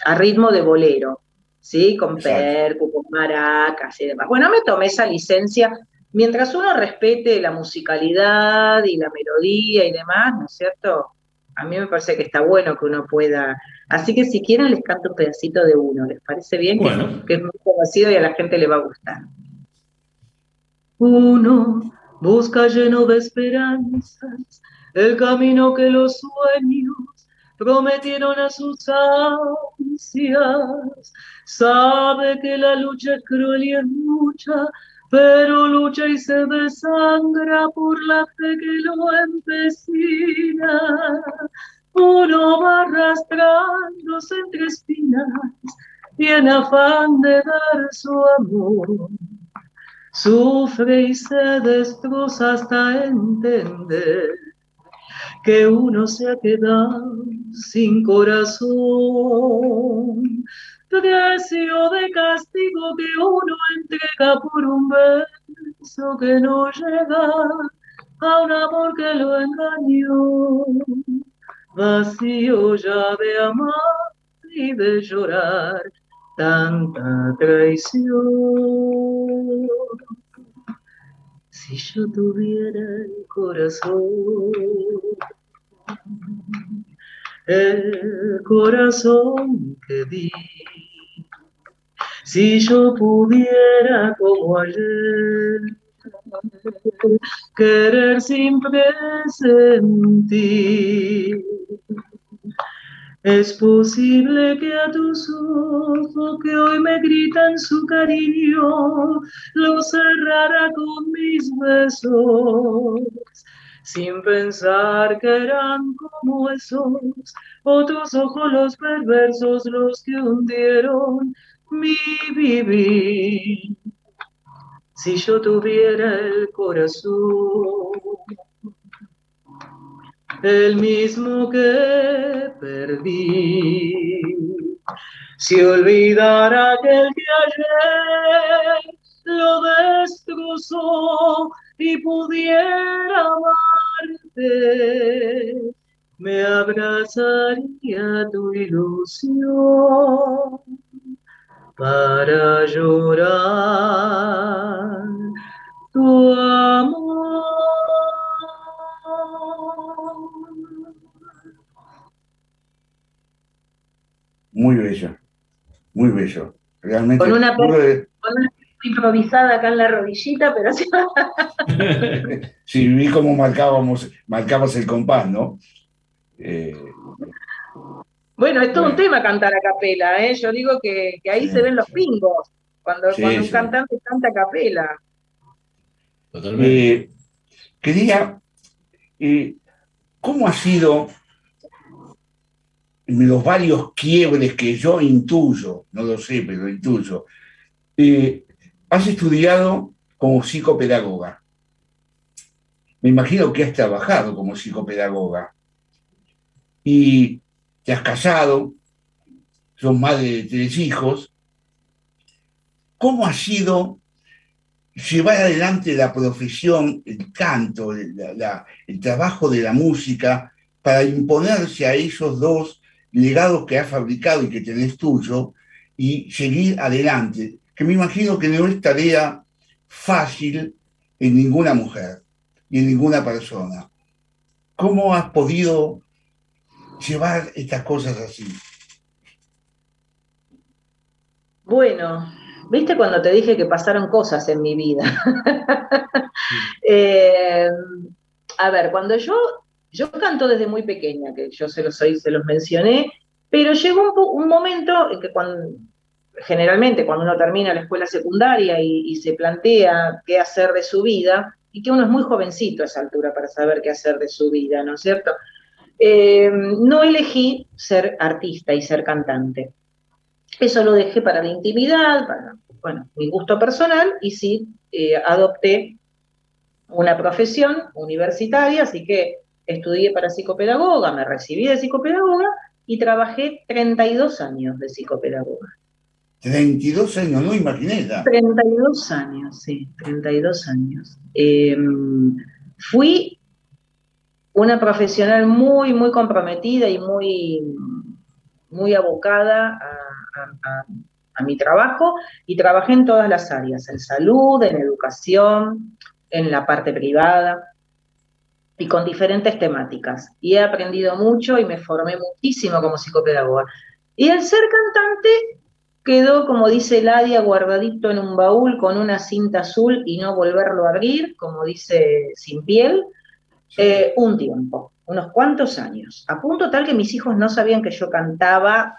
Speaker 6: a ritmo de bolero, ¿sí? Con percu, con maracas y demás. Bueno, me tomé esa licencia. Mientras uno respete la musicalidad y la melodía y demás, ¿no es cierto? A mí me parece que está bueno que uno pueda. Así que si quieren les canto un pedacito de uno, ¿les parece bien?
Speaker 2: Bueno.
Speaker 6: Que es muy conocido y a la gente le va a gustar. Uno busca lleno de esperanzas el camino que los sueños prometieron a sus ansias. Sabe que la lucha es cruel y es mucha, pero lucha y se desangra por la fe que lo empecina. Uno va arrastrándose entre espinas y en afán de dar su amor. Sufre y se destroza hasta entender que uno se ha quedado sin corazón. Precio de castigo que uno entrega por un beso que no llega a un amor que lo engañó. Vacío ya de amar y de llorar tanta traición. Si yo tuviera el corazón, el corazón que di, si yo pudiera como ayer querer sin presentir. Es posible que a tus ojos que hoy me gritan su cariño, lo cerrara con mis besos, sin pensar que eran como esos otros ojos los perversos los que hundieron mi vivir. Si yo tuviera el corazón el mismo que perdí. Si olvidara aquel que ayer lo destrozó y pudiera me abrazaría tu ilusión para llorar tu amor.
Speaker 3: Muy bello, muy bello. Realmente.
Speaker 6: Una, con una improvisada acá en la rodillita, pero sí. [laughs]
Speaker 3: Sí, vi cómo marcábamos, marcabas el compás, ¿no? Eh,
Speaker 6: Bueno, es todo un tema cantar a capela, ¿eh? Yo digo que, que ahí
Speaker 3: Sí,
Speaker 6: se ven los
Speaker 3: sí.
Speaker 6: pingos, cuando,
Speaker 3: Sí,
Speaker 6: cuando un
Speaker 3: sí.
Speaker 6: cantante canta a capela.
Speaker 2: Totalmente.
Speaker 3: eh, quería, eh, ¿cómo ha sido los varios quiebres que yo intuyo, no lo sé, pero intuyo? eh, has estudiado como psicopedagoga. Me imagino que has trabajado como psicopedagoga. Y te has casado, sos madre de tres hijos. ¿Cómo ha sido llevar adelante la profesión, el canto, el trabajo de la música, para imponerse a esos dos legados que has fabricado y que tenés tuyo y seguir adelante? Que me imagino que no es tarea fácil en ninguna mujer y en ninguna persona. ¿Cómo has podido llevar estas cosas así?
Speaker 6: Bueno, ¿viste cuando te dije que pasaron cosas en mi vida? [laughs] Eh, a ver, cuando yo, yo canto desde muy pequeña, que yo se los, se los mencioné, pero llegó un, un momento en que cuando, generalmente cuando uno termina la escuela secundaria y, se plantea qué hacer de su vida, y que uno es muy jovencito a esa altura para saber qué hacer de su vida, ¿no es cierto? Eh, no elegí ser artista y ser cantante. Eso lo dejé para la intimidad, para bueno, mi gusto personal, y sí eh, adopté una profesión universitaria, así que estudié para psicopedagoga, me recibí de psicopedagoga y trabajé 32 años de psicopedagoga.
Speaker 3: 32 años, no imaginé ya.
Speaker 6: 32 años, sí, 32 años. Eh, fui
Speaker 4: una profesional muy, muy comprometida y muy, muy abocada a, a mi trabajo y trabajé en todas las áreas, en salud, en educación, en la parte privada y con diferentes temáticas. Y he aprendido mucho y me formé muchísimo como psicopedagoga. Y el ser cantante quedó, como dice Ladia, guardadito en un baúl con una cinta azul y no volverlo a abrir, como dice Sin Piel, eh, un tiempo, unos cuantos años. A punto tal que mis hijos no sabían que yo cantaba,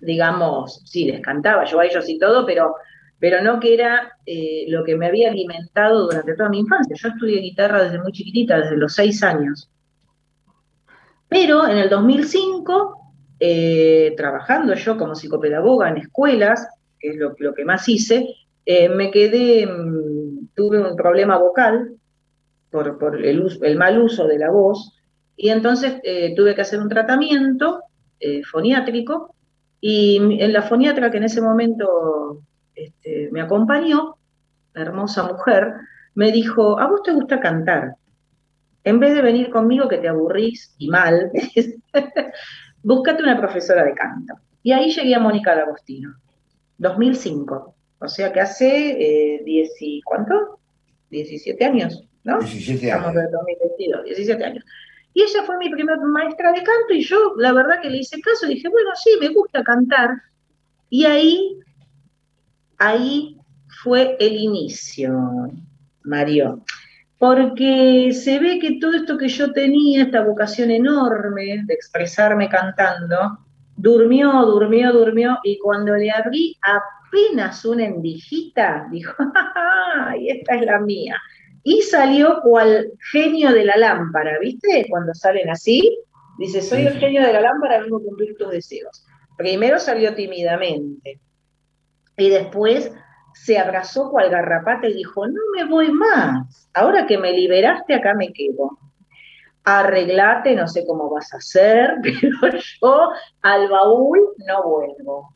Speaker 4: digamos, sí, les cantaba yo a ellos y todo, pero, pero no que era eh, lo que me había alimentado durante toda mi infancia. Yo estudié guitarra desde muy chiquitita, desde los seis años. Pero en el 2005 eh, trabajando yo como psicopedagoga en escuelas, que es lo, que más hice, eh, me quedé, mm, tuve un problema vocal por, el, mal uso de la voz, y entonces eh, tuve que hacer un tratamiento foniátrico, y en la foniatra que en ese momento este, me acompañó, hermosa mujer, me dijo, ¿a vos te gusta cantar? En vez de venir conmigo que te aburrís y mal, [laughs] búscate una profesora de canto. Y ahí llegué a Mónica D'Agostino, 2005. O sea que hace eh, ¿cuánto? 17 años, ¿no?
Speaker 3: 17 años.
Speaker 4: Estamos en 2022, 17 años. Y ella fue mi primera maestra de canto y yo la verdad que le hice caso y dije, bueno, sí, me gusta cantar. Y ahí, ahí fue el inicio, Mario porque se ve que todo esto que yo tenía, esta vocación enorme de expresarme cantando, durmió, durmió, durmió, y cuando le abrí apenas una endijita, dijo, ¡ay, esta es la mía! Y salió cual genio de la lámpara, ¿viste? Cuando salen así, dice, soy el genio de la lámpara, vengo a cumplir tus deseos. Primero salió tímidamente, y después se abrazó cual garrapata y dijo, no me voy más, ahora que me liberaste acá me quedo. Arreglate, no sé cómo vas a hacer, [laughs] pero yo al baúl no vuelvo.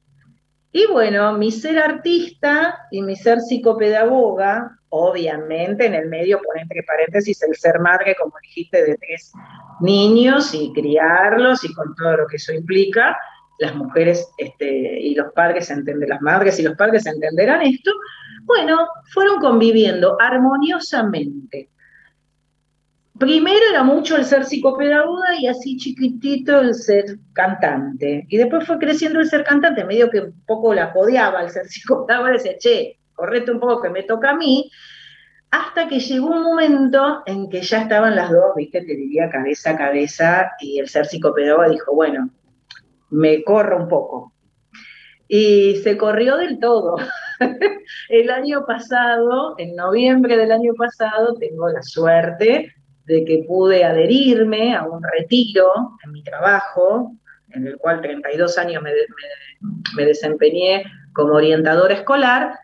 Speaker 4: Y bueno, mi ser artista y mi ser psicopedagoga, obviamente en el medio pone entre paréntesis el ser madre, como dijiste, de tres niños y criarlos y con todo lo que eso implica, las mujeres este, y los padres entender, las madres y los padres entenderán esto, bueno, fueron conviviendo armoniosamente. Primero era mucho el ser psicopedagoga y así chiquitito el ser cantante. Y después fue creciendo el ser cantante, medio que un poco la codeaba el ser psicopedagoga, [laughs] decía, che, correte un poco que me toca a mí. Hasta que llegó un momento en que ya estaban las dos, viste, te diría cabeza a cabeza, y el ser psicopedagoga dijo, bueno, me corro un poco. Y se corrió del todo. [laughs] El año pasado, en noviembre del año pasado, tengo la suerte de que pude adherirme a un retiro en mi trabajo, en el cual 32 años me, me desempeñé como orientadora escolar,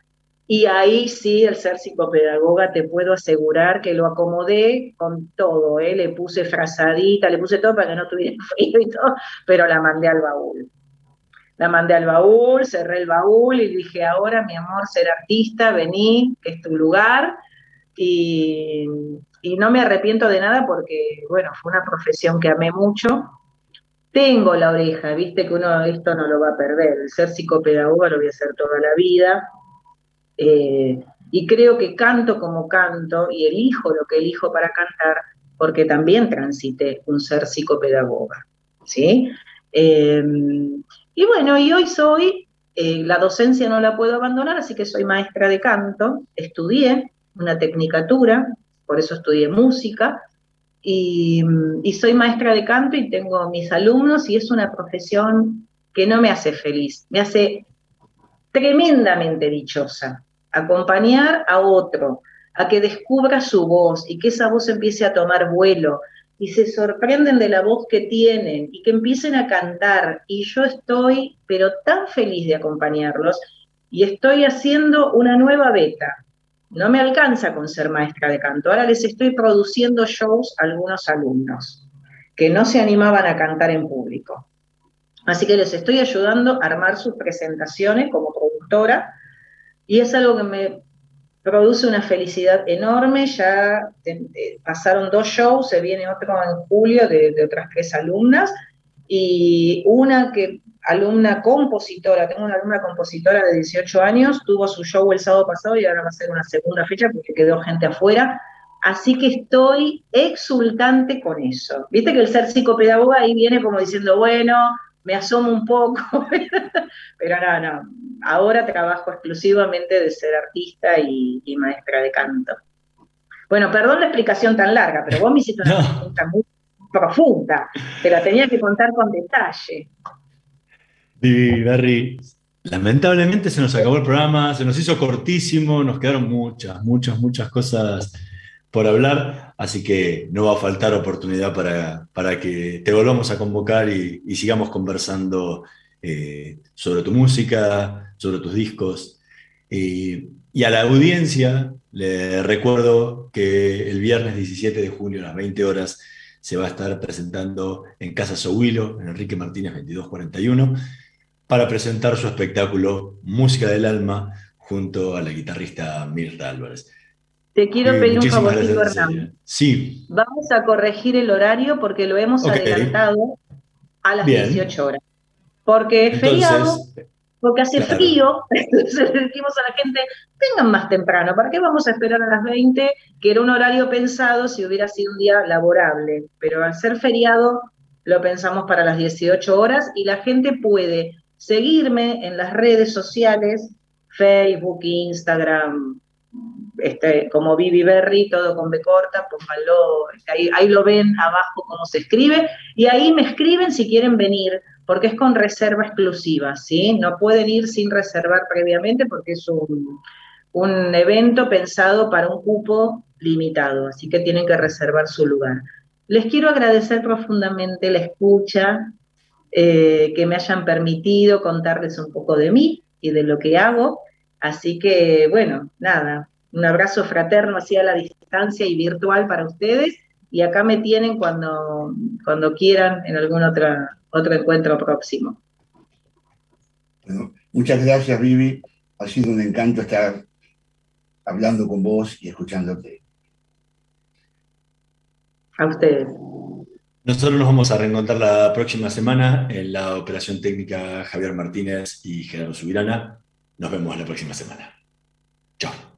Speaker 4: y ahí sí, el ser psicopedagoga, te puedo asegurar que lo acomodé con todo, ¿eh? le puse frazadita, le puse todo para que no tuviera [laughs] frío y todo, pero la mandé al baúl. La mandé al baúl, cerré el baúl y dije, ahora mi amor, ser artista, vení, que es tu lugar. Y, y no me arrepiento de nada porque, bueno, fue una profesión que amé mucho. Tengo la oreja, viste que uno esto no lo va a perder. El ser psicopedagoga lo voy a hacer toda la vida eh, y creo que canto como canto y elijo lo que elijo para cantar porque también transité un ser psicopedagoga. ¿sí? Eh, y bueno, y hoy soy, eh, la docencia no la puedo abandonar, así que soy maestra de canto, estudié una tecnicatura, por eso estudié música, y soy maestra de canto y tengo mis alumnos y es una profesión que no me hace feliz, me hace tremendamente dichosa acompañar a otro, a que descubra su voz y que esa voz empiece a tomar vuelo y se sorprenden de la voz que tienen y que empiecen a cantar. Y yo estoy, pero tan feliz de acompañarlos y estoy haciendo una nueva beta. No me alcanza con ser maestra de canto. Ahora les estoy produciendo shows a algunos alumnos que no se animaban a cantar en público. Así que les estoy ayudando a armar sus presentaciones como productora y es algo que me produce una felicidad enorme, ya eh, pasaron dos shows, se viene otro en julio de, otras tres alumnas, y una que alumna compositora, tengo una alumna compositora de 18 años, tuvo su show el sábado pasado y ahora va a ser una segunda fecha porque quedó gente afuera, así que estoy exultante con eso. Viste que el ser psicopedagoga ahí viene como diciendo, bueno, me asomo un poco, [laughs] pero no, no, ahora trabajo exclusivamente de ser artista y, maestra de canto. Bueno, perdón la explicación tan larga, pero vos me hiciste una pregunta muy profunda, te la tenía que contar con detalle.
Speaker 2: Vivi, Barry, lamentablemente se nos acabó el programa, se nos hizo cortísimo, nos quedaron muchas, muchas, muchas cosas por hablar, así que no va a faltar oportunidad para, para que te volvamos a convocar y, sigamos conversando eh, sobre tu música, sobre tus discos. y a la audiencia le recuerdo que el viernes 17 de junio a las 20 horas se va a estar presentando en Casa Sohuilo, en Enrique Martínez 2241, para presentar su espectáculo Música del Alma junto a la guitarrista Mirta Álvarez.
Speaker 4: Te quiero pedir un favorcito,
Speaker 2: Hernán. Sí.
Speaker 4: Vamos a corregir el horario porque lo hemos adelantado a las 18 horas. Porque es feriado, porque hace frío, [laughs] entonces le decimos a la gente, vengan más temprano, ¿para qué vamos a esperar a las 20? Que era un horario pensado si hubiera sido un día laborable, pero al ser feriado lo pensamos para las 18 horas y la gente puede seguirme en las redes sociales, Facebook, Instagram, este, como Vivi Berry, todo con B corta, pónganlo, ahí, ahí lo ven abajo cómo se escribe, y ahí me escriben si quieren venir, porque es con reserva exclusiva, ¿sí? No pueden ir sin reservar previamente porque es un, un evento pensado para un cupo limitado, así que tienen que reservar su lugar. Les quiero agradecer profundamente la escucha, eh, que me hayan permitido contarles un poco de mí y de lo que hago. Así que, bueno, nada, un abrazo fraterno así a la distancia y virtual para ustedes. Y acá me tienen cuando, cuando quieran en algún otra, otro encuentro próximo.
Speaker 3: muchas gracias, Vivi. Ha sido un encanto estar hablando con vos y escuchándote.
Speaker 4: A ustedes.
Speaker 2: Nosotros nos vamos a reencontrar la próxima semana en la operación técnica Javier Martínez y Gerardo Subirana. Nos vemos la próxima semana. Chao.